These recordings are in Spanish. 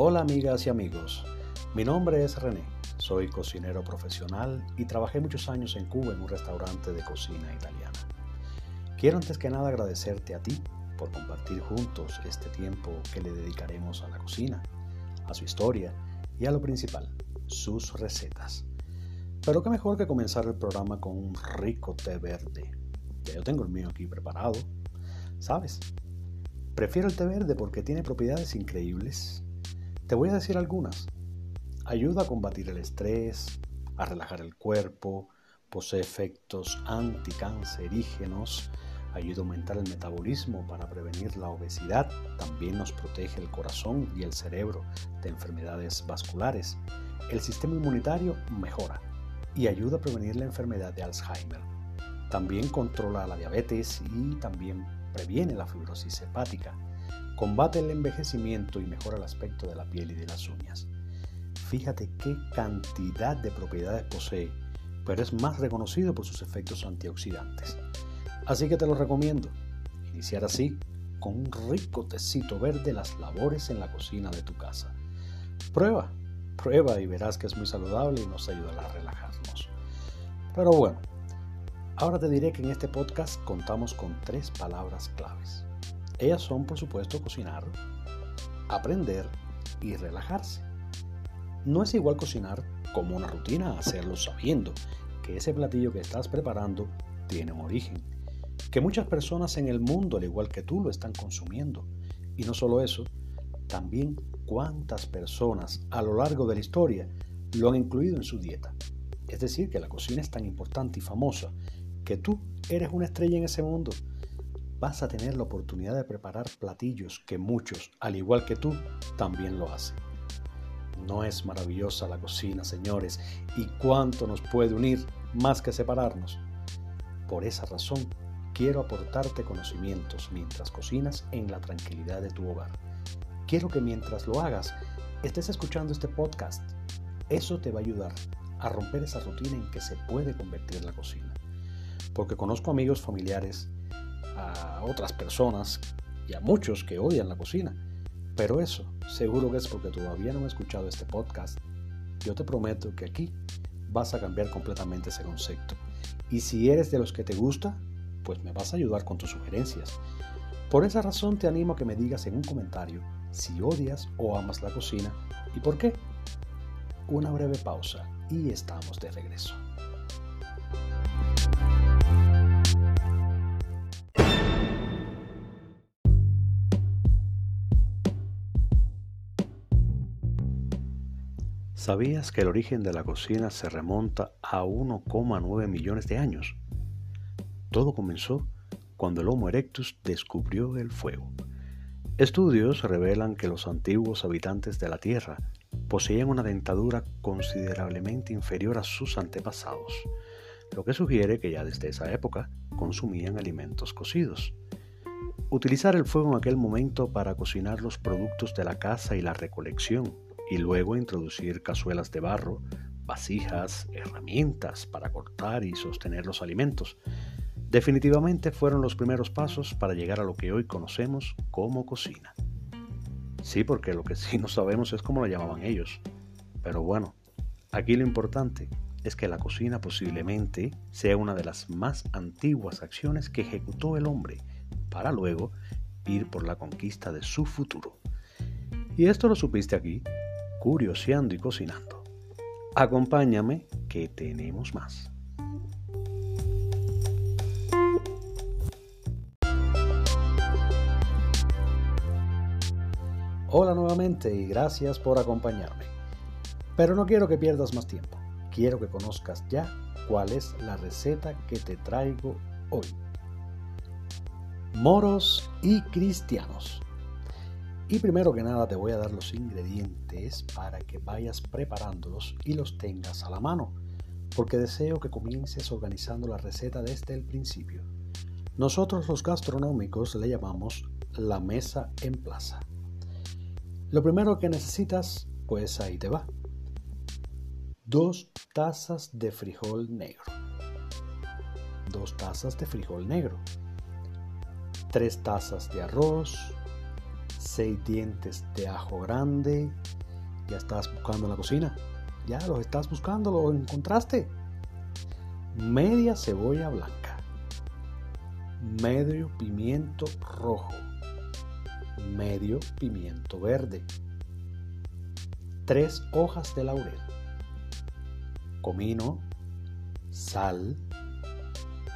Hola amigas y amigos, mi nombre es René, soy cocinero profesional y trabajé muchos años en Cuba en un restaurante de cocina italiana. Quiero antes que nada agradecerte a ti por compartir juntos este tiempo que le dedicaremos a la cocina, a su historia y a lo principal, sus recetas. Pero qué mejor que comenzar el programa con un rico té verde. Ya yo tengo el mío aquí preparado. ¿Sabes? Prefiero el té verde porque tiene propiedades increíbles. Te voy a decir algunas. Ayuda a combatir el estrés, a relajar el cuerpo, posee efectos anticancerígenos, ayuda a aumentar el metabolismo para prevenir la obesidad, también nos protege el corazón y el cerebro de enfermedades vasculares. El sistema inmunitario mejora y ayuda a prevenir la enfermedad de Alzheimer. También controla la diabetes y también previene la fibrosis hepática. Combate el envejecimiento y mejora el aspecto de la piel y de las uñas. Fíjate qué cantidad de propiedades posee, pero es más reconocido por sus efectos antioxidantes. Así que te lo recomiendo. Iniciar así con un rico tecito verde las labores en la cocina de tu casa. Prueba, prueba y verás que es muy saludable y nos ayudará a relajarnos. Pero bueno, ahora te diré que en este podcast contamos con tres palabras claves. Ellas son, por supuesto, cocinar, aprender y relajarse. No es igual cocinar como una rutina hacerlo sabiendo que ese platillo que estás preparando tiene un origen que muchas personas en el mundo, al igual que tú, lo están consumiendo. Y no solo eso, también cuántas personas a lo largo de la historia lo han incluido en su dieta. Es decir, que la cocina es tan importante y famosa que tú eres una estrella en ese mundo. Vas a tener la oportunidad de preparar platillos que muchos, al igual que tú, también lo hacen. No es maravillosa la cocina, señores, y cuánto nos puede unir más que separarnos. Por esa razón, Quiero aportarte conocimientos mientras cocinas en la tranquilidad de tu hogar. Quiero que mientras lo hagas estés escuchando este podcast. Eso te va a ayudar a romper esa rutina en que se puede convertir la cocina. Porque conozco amigos familiares, a otras personas y a muchos que odian la cocina. Pero eso seguro que es porque todavía no he escuchado este podcast. Yo te prometo que aquí vas a cambiar completamente ese concepto. Y si eres de los que te gusta, pues me vas a ayudar con tus sugerencias. Por esa razón te animo a que me digas en un comentario si odias o amas la cocina y por qué. Una breve pausa y estamos de regreso. ¿Sabías que el origen de la cocina se remonta a 1,9 millones de años? Todo comenzó cuando el Homo erectus descubrió el fuego. Estudios revelan que los antiguos habitantes de la Tierra poseían una dentadura considerablemente inferior a sus antepasados, lo que sugiere que ya desde esa época consumían alimentos cocidos. Utilizar el fuego en aquel momento para cocinar los productos de la casa y la recolección, y luego introducir cazuelas de barro, vasijas, herramientas para cortar y sostener los alimentos, definitivamente fueron los primeros pasos para llegar a lo que hoy conocemos como cocina. Sí, porque lo que sí no sabemos es cómo lo llamaban ellos. Pero bueno, aquí lo importante es que la cocina posiblemente sea una de las más antiguas acciones que ejecutó el hombre para luego ir por la conquista de su futuro. Y esto lo supiste aquí, curioseando y cocinando. Acompáñame que tenemos más. Hola nuevamente y gracias por acompañarme. Pero no quiero que pierdas más tiempo. Quiero que conozcas ya cuál es la receta que te traigo hoy. Moros y cristianos. Y primero que nada te voy a dar los ingredientes para que vayas preparándolos y los tengas a la mano, porque deseo que comiences organizando la receta desde el principio. Nosotros los gastronómicos le llamamos la mesa en plaza. Lo primero que necesitas, pues ahí te va. Dos tazas de frijol negro. Dos tazas de frijol negro. Tres tazas de arroz. 6 dientes de ajo grande. Ya estás buscando en la cocina. Ya los estás buscando, lo encontraste. Media cebolla blanca. Medio pimiento rojo. Medio pimiento verde. Tres hojas de laurel. Comino. Sal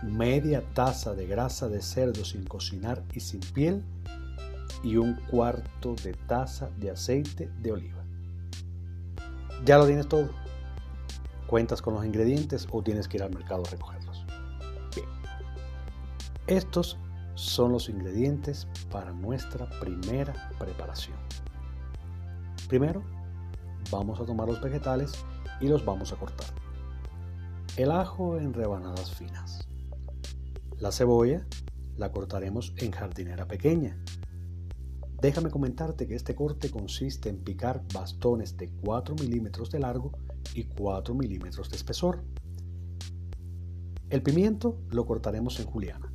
media taza de grasa de cerdo sin cocinar y sin piel y un cuarto de taza de aceite de oliva. Ya lo tienes todo. ¿Cuentas con los ingredientes o tienes que ir al mercado a recogerlos? Bien. Estos son los ingredientes para nuestra primera preparación. Primero, vamos a tomar los vegetales y los vamos a cortar. El ajo en rebanadas finas. La cebolla la cortaremos en jardinera pequeña. Déjame comentarte que este corte consiste en picar bastones de 4 milímetros de largo y 4 milímetros de espesor. El pimiento lo cortaremos en juliana.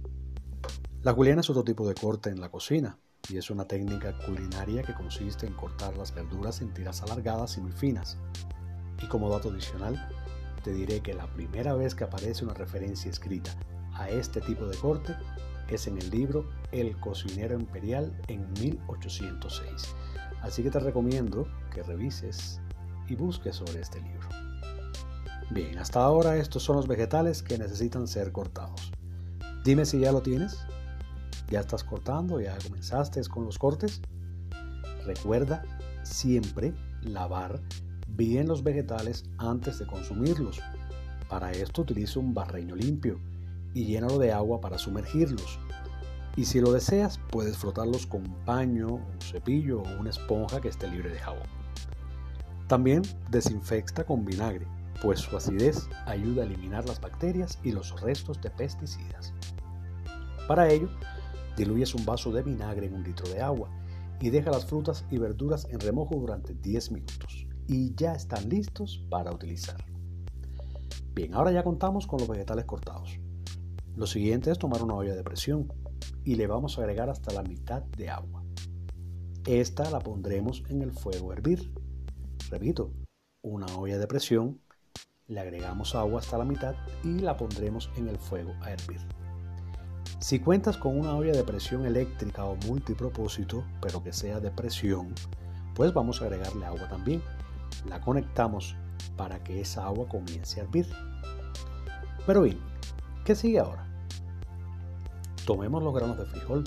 La juliana es otro tipo de corte en la cocina y es una técnica culinaria que consiste en cortar las verduras en tiras alargadas y muy finas. Y como dato adicional, te diré que la primera vez que aparece una referencia escrita a este tipo de corte es en el libro El cocinero imperial en 1806. Así que te recomiendo que revises y busques sobre este libro. Bien, hasta ahora estos son los vegetales que necesitan ser cortados. Dime si ya lo tienes. ¿Ya estás cortando? ¿Ya comenzaste con los cortes? Recuerda siempre lavar bien los vegetales antes de consumirlos. Para esto utilizo un barreño limpio y llénalo de agua para sumergirlos. Y si lo deseas, puedes frotarlos con un paño, un cepillo o una esponja que esté libre de jabón. También desinfecta con vinagre, pues su acidez ayuda a eliminar las bacterias y los restos de pesticidas. Para ello, diluyes un vaso de vinagre en un litro de agua y deja las frutas y verduras en remojo durante 10 minutos y ya están listos para utilizar. Bien, ahora ya contamos con los vegetales cortados. Lo siguiente es tomar una olla de presión y le vamos a agregar hasta la mitad de agua. Esta la pondremos en el fuego a hervir. Repito, una olla de presión, le agregamos agua hasta la mitad y la pondremos en el fuego a hervir. Si cuentas con una olla de presión eléctrica o multipropósito, pero que sea de presión, pues vamos a agregarle agua también. La conectamos para que esa agua comience a hervir. Pero bien, ¿qué sigue ahora? Tomemos los granos de frijol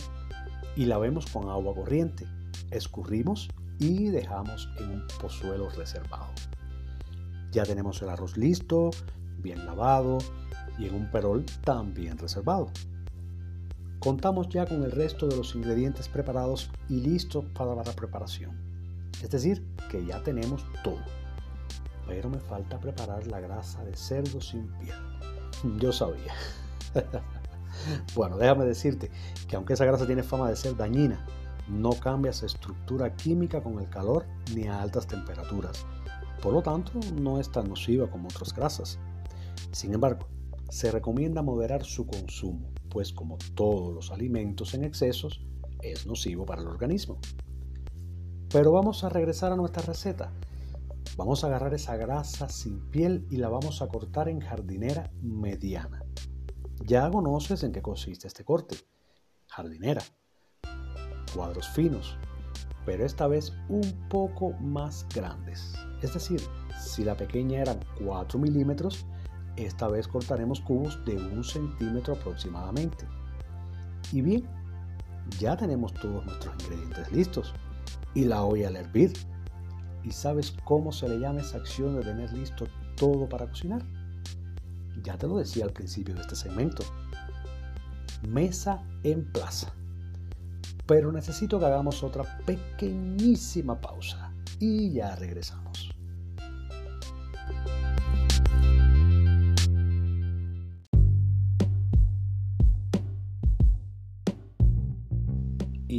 y lavemos con agua corriente, escurrimos y dejamos en un pozuelo reservado. Ya tenemos el arroz listo, bien lavado y en un perol también reservado. Contamos ya con el resto de los ingredientes preparados y listos para la preparación. Es decir, que ya tenemos todo. Pero me falta preparar la grasa de cerdo sin piel. Yo sabía. Bueno, déjame decirte que aunque esa grasa tiene fama de ser dañina, no cambia su estructura química con el calor ni a altas temperaturas. Por lo tanto, no es tan nociva como otras grasas. Sin embargo, se recomienda moderar su consumo, pues como todos los alimentos en excesos, es nocivo para el organismo. Pero vamos a regresar a nuestra receta. Vamos a agarrar esa grasa sin piel y la vamos a cortar en jardinera mediana. Ya conoces en qué consiste este corte. Jardinera. Cuadros finos, pero esta vez un poco más grandes. Es decir, si la pequeña eran 4 milímetros, esta vez cortaremos cubos de un centímetro aproximadamente. Y bien, ya tenemos todos nuestros ingredientes listos y la olla al hervir. ¿Y sabes cómo se le llama esa acción de tener listo todo para cocinar? Ya te lo decía al principio de este segmento. Mesa en plaza. Pero necesito que hagamos otra pequeñísima pausa y ya regresamos.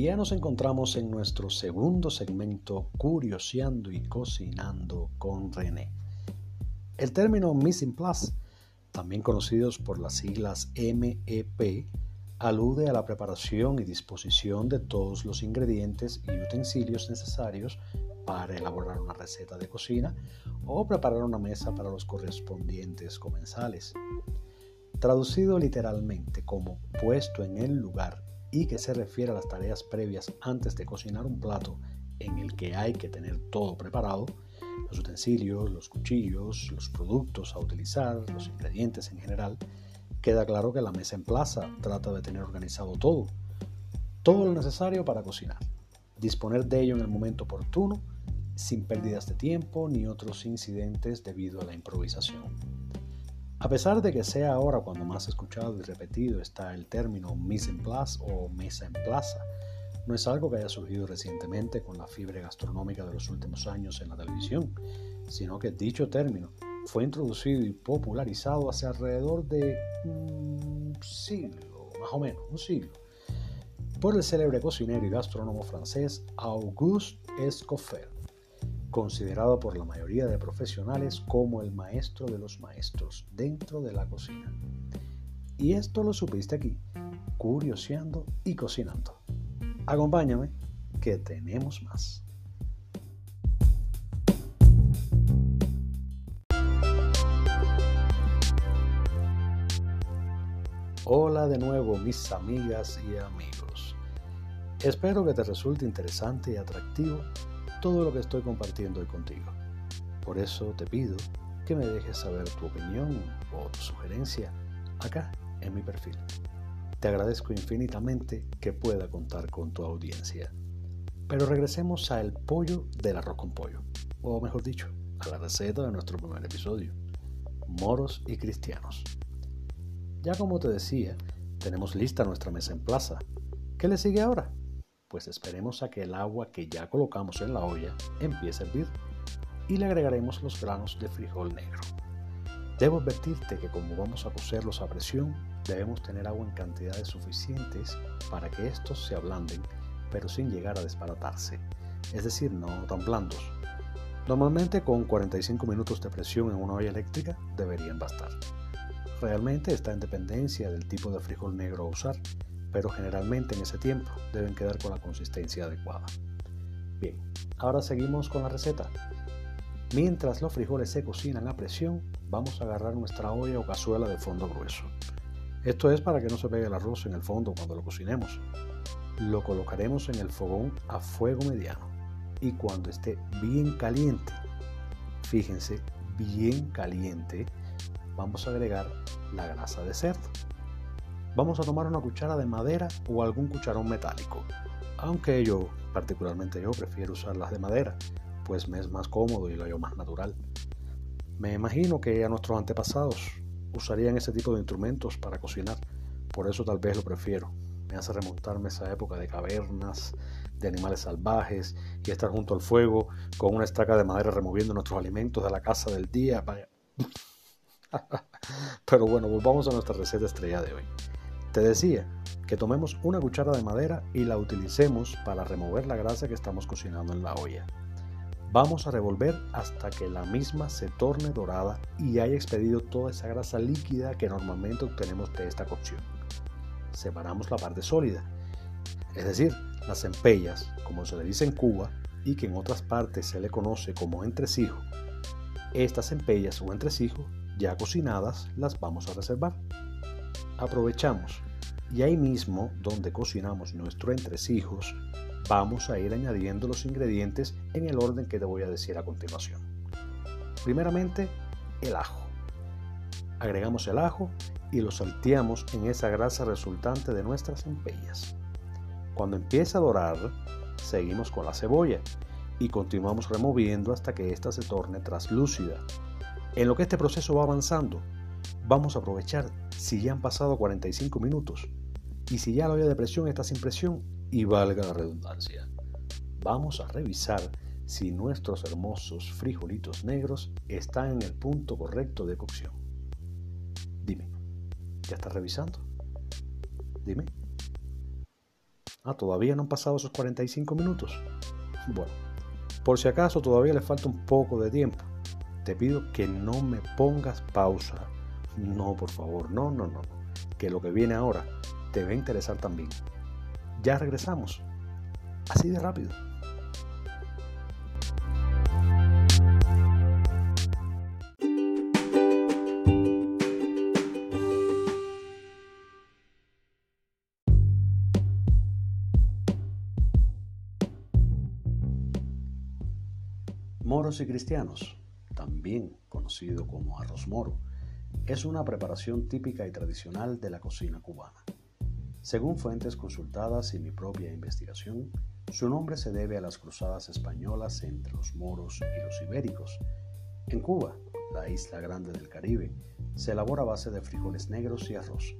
Ya nos encontramos en nuestro segundo segmento Curioseando y Cocinando con René. El término en Place también conocidos por las siglas MEP, alude a la preparación y disposición de todos los ingredientes y utensilios necesarios para elaborar una receta de cocina o preparar una mesa para los correspondientes comensales. Traducido literalmente como puesto en el lugar y que se refiere a las tareas previas antes de cocinar un plato en el que hay que tener todo preparado, los utensilios, los cuchillos, los productos a utilizar, los ingredientes en general, queda claro que la mesa en plaza trata de tener organizado todo, todo lo necesario para cocinar, disponer de ello en el momento oportuno, sin pérdidas de tiempo ni otros incidentes debido a la improvisación. A pesar de que sea ahora cuando más escuchado y repetido está el término mise en place o mesa en plaza, no es algo que haya surgido recientemente con la fiebre gastronómica de los últimos años en la televisión, sino que dicho término fue introducido y popularizado hace alrededor de un siglo, más o menos, un siglo, por el célebre cocinero y gastrónomo francés Auguste Escoffier, considerado por la mayoría de profesionales como el maestro de los maestros dentro de la cocina. Y esto lo supiste aquí, curioseando y cocinando. Acompáñame, que tenemos más. Hola de nuevo mis amigas y amigos. Espero que te resulte interesante y atractivo todo lo que estoy compartiendo hoy contigo. Por eso te pido que me dejes saber tu opinión o tu sugerencia acá en mi perfil. Te agradezco infinitamente que pueda contar con tu audiencia. Pero regresemos al pollo del arroz con pollo, o mejor dicho, a la receta de nuestro primer episodio, moros y cristianos. Ya como te decía, tenemos lista nuestra mesa en plaza. ¿Qué le sigue ahora? Pues esperemos a que el agua que ya colocamos en la olla empiece a hervir y le agregaremos los granos de frijol negro. Debo advertirte que como vamos a cocerlos a presión, debemos tener agua en cantidades suficientes para que estos se ablanden, pero sin llegar a desbaratarse, es decir, no tan blandos. Normalmente con 45 minutos de presión en una olla eléctrica deberían bastar. Realmente está en dependencia del tipo de frijol negro a usar, pero generalmente en ese tiempo deben quedar con la consistencia adecuada. Bien, ahora seguimos con la receta. Mientras los frijoles se cocinan a presión, vamos a agarrar nuestra olla o cazuela de fondo grueso. Esto es para que no se pegue el arroz en el fondo cuando lo cocinemos. Lo colocaremos en el fogón a fuego mediano y cuando esté bien caliente, fíjense, bien caliente, vamos a agregar la grasa de cerdo. Vamos a tomar una cuchara de madera o algún cucharón metálico, aunque yo, particularmente yo, prefiero usar las de madera, pues me es más cómodo y lo hallo más natural. Me imagino que a nuestros antepasados usarían ese tipo de instrumentos para cocinar. Por eso tal vez lo prefiero. Me hace remontarme a esa época de cavernas, de animales salvajes y estar junto al fuego con una estaca de madera removiendo nuestros alimentos de la casa del día. Pero bueno, volvamos a nuestra receta estrella de hoy. Te decía que tomemos una cuchara de madera y la utilicemos para remover la grasa que estamos cocinando en la olla. Vamos a revolver hasta que la misma se torne dorada y haya expedido toda esa grasa líquida que normalmente obtenemos de esta cocción. Separamos la parte sólida, es decir, las empellas, como se le dice en Cuba y que en otras partes se le conoce como entresijo. Estas empellas o entresijos ya cocinadas las vamos a reservar. Aprovechamos y ahí mismo donde cocinamos nuestros entresijos vamos a ir añadiendo los ingredientes en el orden que te voy a decir a continuación. Primeramente, el ajo. Agregamos el ajo y lo salteamos en esa grasa resultante de nuestras empellas. Cuando empieza a dorar, seguimos con la cebolla y continuamos removiendo hasta que ésta se torne traslúcida. En lo que este proceso va avanzando, vamos a aprovechar si ya han pasado 45 minutos y si ya la olla de presión está sin presión, y valga la redundancia, vamos a revisar si nuestros hermosos frijolitos negros están en el punto correcto de cocción. Dime, ¿ya estás revisando? Dime. Ah, todavía no han pasado esos 45 minutos. Bueno, por si acaso todavía le falta un poco de tiempo, te pido que no me pongas pausa. No, por favor, no, no, no. Que lo que viene ahora te va a interesar también. Ya regresamos. Así de rápido. Moros y cristianos, también conocido como arroz moro, es una preparación típica y tradicional de la cocina cubana. Según fuentes consultadas y mi propia investigación, su nombre se debe a las cruzadas españolas entre los moros y los ibéricos. En Cuba, la isla grande del Caribe, se elabora a base de frijoles negros y arroz,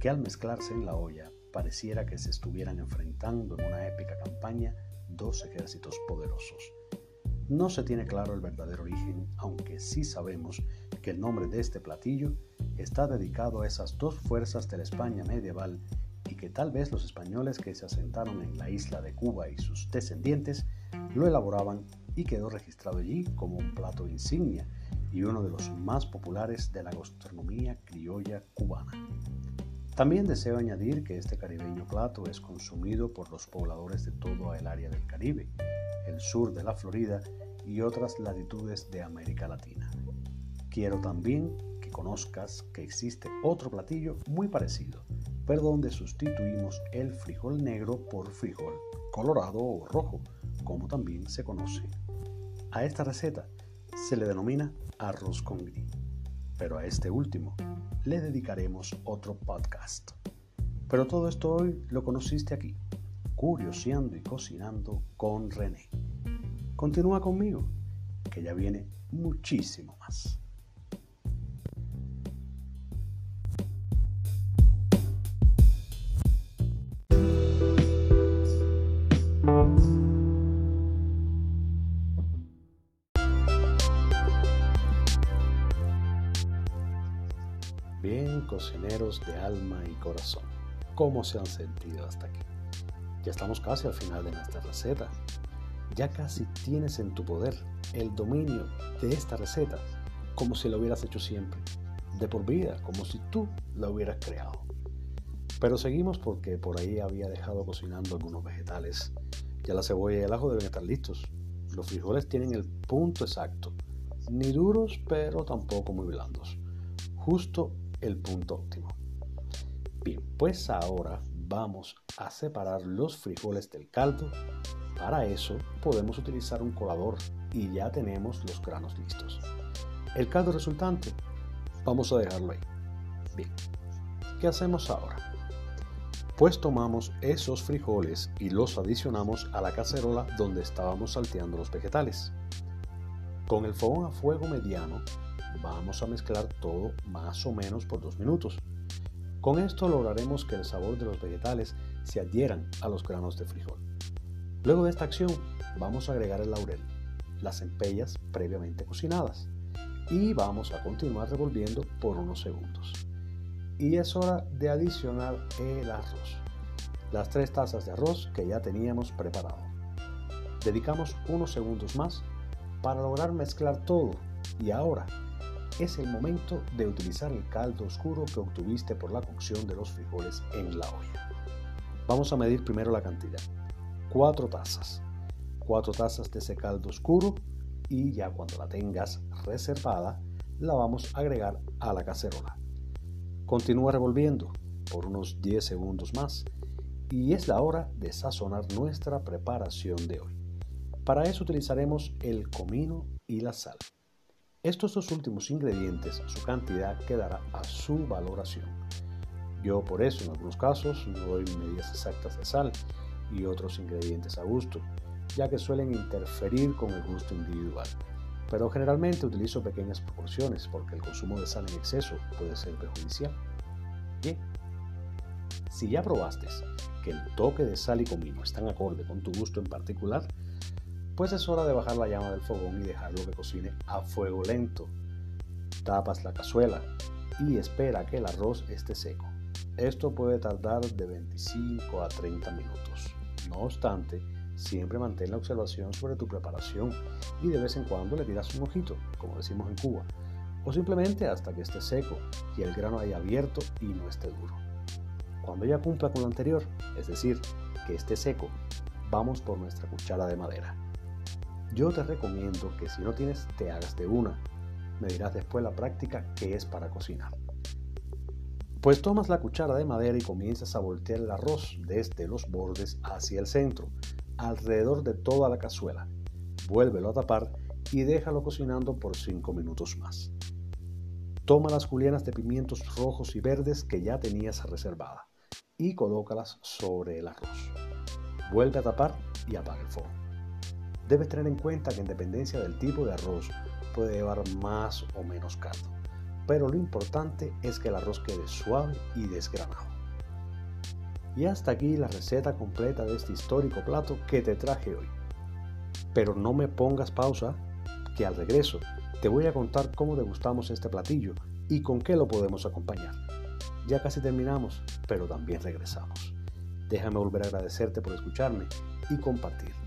que al mezclarse en la olla pareciera que se estuvieran enfrentando en una épica campaña dos ejércitos poderosos no se tiene claro el verdadero origen, aunque sí sabemos que el nombre de este platillo está dedicado a esas dos fuerzas de la España medieval y que tal vez los españoles que se asentaron en la isla de Cuba y sus descendientes lo elaboraban y quedó registrado allí como un plato insignia y uno de los más populares de la gastronomía criolla cubana. También deseo añadir que este caribeño plato es consumido por los pobladores de todo el área del Caribe, el sur de la Florida y otras latitudes de América Latina. Quiero también que conozcas que existe otro platillo muy parecido, pero donde sustituimos el frijol negro por frijol colorado o rojo, como también se conoce. A esta receta se le denomina arroz con gris, pero a este último le dedicaremos otro podcast. Pero todo esto hoy lo conociste aquí, curioseando y cocinando con René. Continúa conmigo, que ya viene muchísimo más. Cocineros de alma y corazón, ¿cómo se han sentido hasta aquí? Ya estamos casi al final de nuestra receta ya casi tienes en tu poder el dominio de esta receta como si lo hubieras hecho siempre, de por vida, como si tú la hubieras creado. Pero seguimos porque por ahí había dejado cocinando algunos vegetales. Ya la cebolla y el ajo deben estar listos. Los frijoles tienen el punto exacto, ni duros pero tampoco muy blandos. Justo el punto óptimo. Bien, pues ahora vamos a separar los frijoles del caldo para eso podemos utilizar un colador y ya tenemos los granos listos. El caldo resultante vamos a dejarlo ahí. Bien, ¿qué hacemos ahora? Pues tomamos esos frijoles y los adicionamos a la cacerola donde estábamos salteando los vegetales. Con el fogón a fuego mediano vamos a mezclar todo más o menos por dos minutos. Con esto lograremos que el sabor de los vegetales se adhieran a los granos de frijol. Luego de esta acción vamos a agregar el laurel, las empellas previamente cocinadas y vamos a continuar revolviendo por unos segundos. Y es hora de adicionar el arroz, las tres tazas de arroz que ya teníamos preparado. Dedicamos unos segundos más para lograr mezclar todo y ahora es el momento de utilizar el caldo oscuro que obtuviste por la cocción de los frijoles en la olla. Vamos a medir primero la cantidad. 4 tazas. 4 tazas de ese caldo oscuro y ya cuando la tengas reservada la vamos a agregar a la cacerola. Continúa revolviendo por unos 10 segundos más y es la hora de sazonar nuestra preparación de hoy. Para eso utilizaremos el comino y la sal. Estos dos últimos ingredientes, su cantidad quedará a su valoración. Yo por eso en algunos casos no doy medidas exactas de sal y otros ingredientes a gusto, ya que suelen interferir con el gusto individual. Pero generalmente utilizo pequeñas proporciones porque el consumo de sal en exceso puede ser perjudicial. Bien, si ya probaste que el toque de sal y comino están acorde con tu gusto en particular, pues es hora de bajar la llama del fogón y dejarlo que cocine a fuego lento. Tapas la cazuela y espera que el arroz esté seco. Esto puede tardar de 25 a 30 minutos. No obstante, siempre mantén la observación sobre tu preparación y de vez en cuando le tiras un ojito, como decimos en Cuba, o simplemente hasta que esté seco y el grano haya abierto y no esté duro. Cuando ya cumpla con lo anterior, es decir, que esté seco, vamos por nuestra cuchara de madera. Yo te recomiendo que si no tienes, te hagas de una. Me dirás después la práctica que es para cocinar. Pues tomas la cuchara de madera y comienzas a voltear el arroz desde los bordes hacia el centro, alrededor de toda la cazuela. Vuélvelo a tapar y déjalo cocinando por 5 minutos más. Toma las julianas de pimientos rojos y verdes que ya tenías reservada y colócalas sobre el arroz. Vuelve a tapar y apaga el fuego. Debes tener en cuenta que en dependencia del tipo de arroz puede llevar más o menos caldo, pero lo importante es que el arroz quede suave y desgranado. Y hasta aquí la receta completa de este histórico plato que te traje hoy. Pero no me pongas pausa, que al regreso te voy a contar cómo degustamos este platillo y con qué lo podemos acompañar. Ya casi terminamos, pero también regresamos. Déjame volver a agradecerte por escucharme y compartir.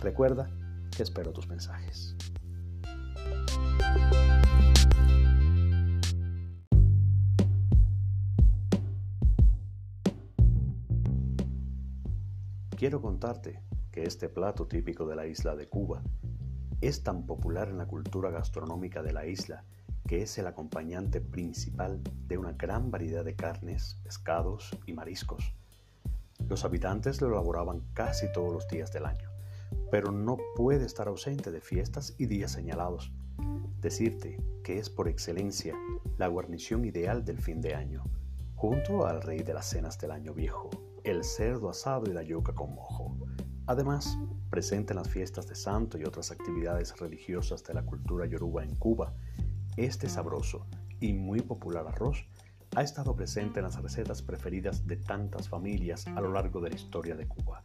Recuerda que espero tus mensajes. Quiero contarte que este plato típico de la isla de Cuba es tan popular en la cultura gastronómica de la isla que es el acompañante principal de una gran variedad de carnes, pescados y mariscos. Los habitantes lo elaboraban casi todos los días del año, pero no puede estar ausente de fiestas y días señalados. Decirte que es por excelencia la guarnición ideal del fin de año, junto al rey de las cenas del año viejo, el cerdo asado y la yuca con mojo. Además, presente en las fiestas de santo y otras actividades religiosas de la cultura yoruba en Cuba, este sabroso y muy popular arroz ha estado presente en las recetas preferidas de tantas familias a lo largo de la historia de Cuba.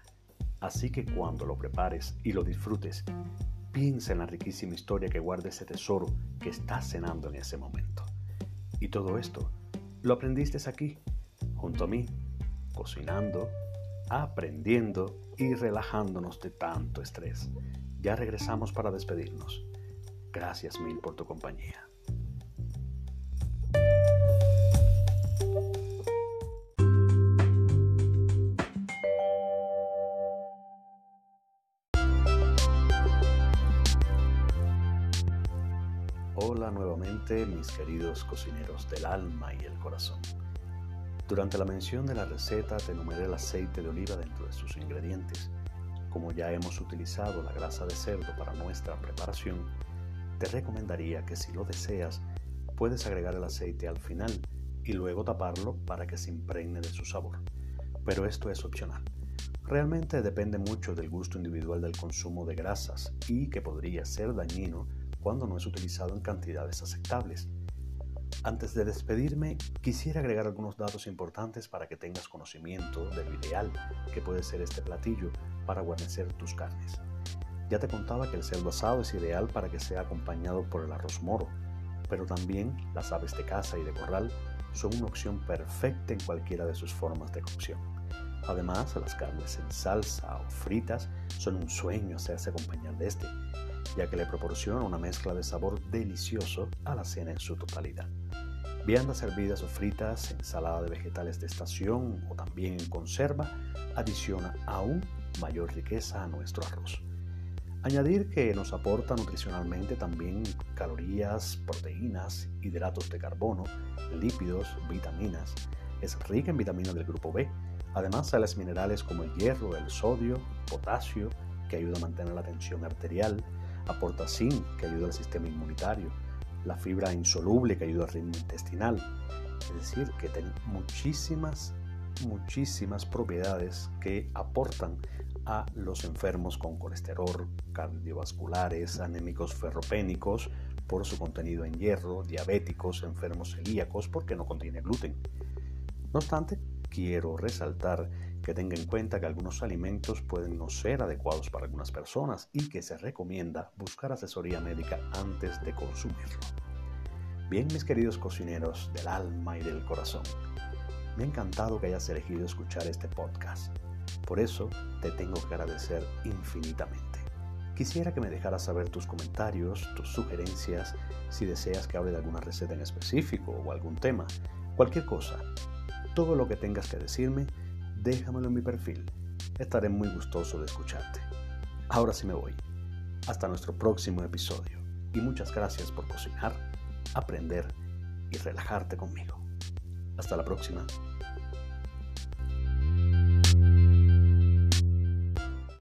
Así que cuando lo prepares y lo disfrutes, piensa en la riquísima historia que guarda ese tesoro que estás cenando en ese momento. Y todo esto lo aprendiste aquí, junto a mí, cocinando, aprendiendo y relajándonos de tanto estrés. Ya regresamos para despedirnos. Gracias mil por tu compañía. Queridos cocineros del alma y el corazón. Durante la mención de la receta te enumeré el aceite de oliva dentro de sus ingredientes. Como ya hemos utilizado la grasa de cerdo para nuestra preparación, te recomendaría que si lo deseas, puedes agregar el aceite al final y luego taparlo para que se impregne de su sabor. Pero esto es opcional. Realmente depende mucho del gusto individual del consumo de grasas y que podría ser dañino cuando no es utilizado en cantidades aceptables. Antes de despedirme, quisiera agregar algunos datos importantes para que tengas conocimiento de lo ideal que puede ser este platillo para guarnecer tus carnes. Ya te contaba que el cerdo asado es ideal para que sea acompañado por el arroz moro, pero también las aves de caza y de corral son una opción perfecta en cualquiera de sus formas de cocción. Además, las carnes en salsa o fritas son un sueño hacerse acompañar de este, ya que le proporciona una mezcla de sabor delicioso a la cena en su totalidad. Viandas servidas o fritas, ensalada de vegetales de estación o también en conserva adiciona aún mayor riqueza a nuestro arroz. Añadir que nos aporta nutricionalmente también calorías, proteínas, hidratos de carbono, lípidos, vitaminas. Es rica en vitaminas del grupo B. Además, sales minerales como el hierro, el sodio, potasio, que ayuda a mantener la tensión arterial, aporta zinc, que ayuda al sistema inmunitario, la fibra insoluble, que ayuda al ritmo intestinal. Es decir, que tiene muchísimas, muchísimas propiedades que aportan a los enfermos con colesterol, cardiovasculares, anémicos ferropénicos, por su contenido en hierro, diabéticos, enfermos celíacos, porque no contiene gluten. No obstante, quiero resaltar que tenga en cuenta que algunos alimentos pueden no ser adecuados para algunas personas y que se recomienda buscar asesoría médica antes de consumirlo. Bien, mis queridos cocineros del alma y del corazón, me ha encantado que hayas elegido escuchar este podcast. Por eso te tengo que agradecer infinitamente. Quisiera que me dejaras saber tus comentarios, tus sugerencias, si deseas que hable de alguna receta en específico o algún tema, cualquier cosa Todo lo que tengas que decirme, déjamelo en mi perfil. Estaré muy gustoso de escucharte. Ahora sí me voy. Hasta nuestro próximo episodio. Y muchas gracias por cocinar, aprender y relajarte conmigo. Hasta la próxima.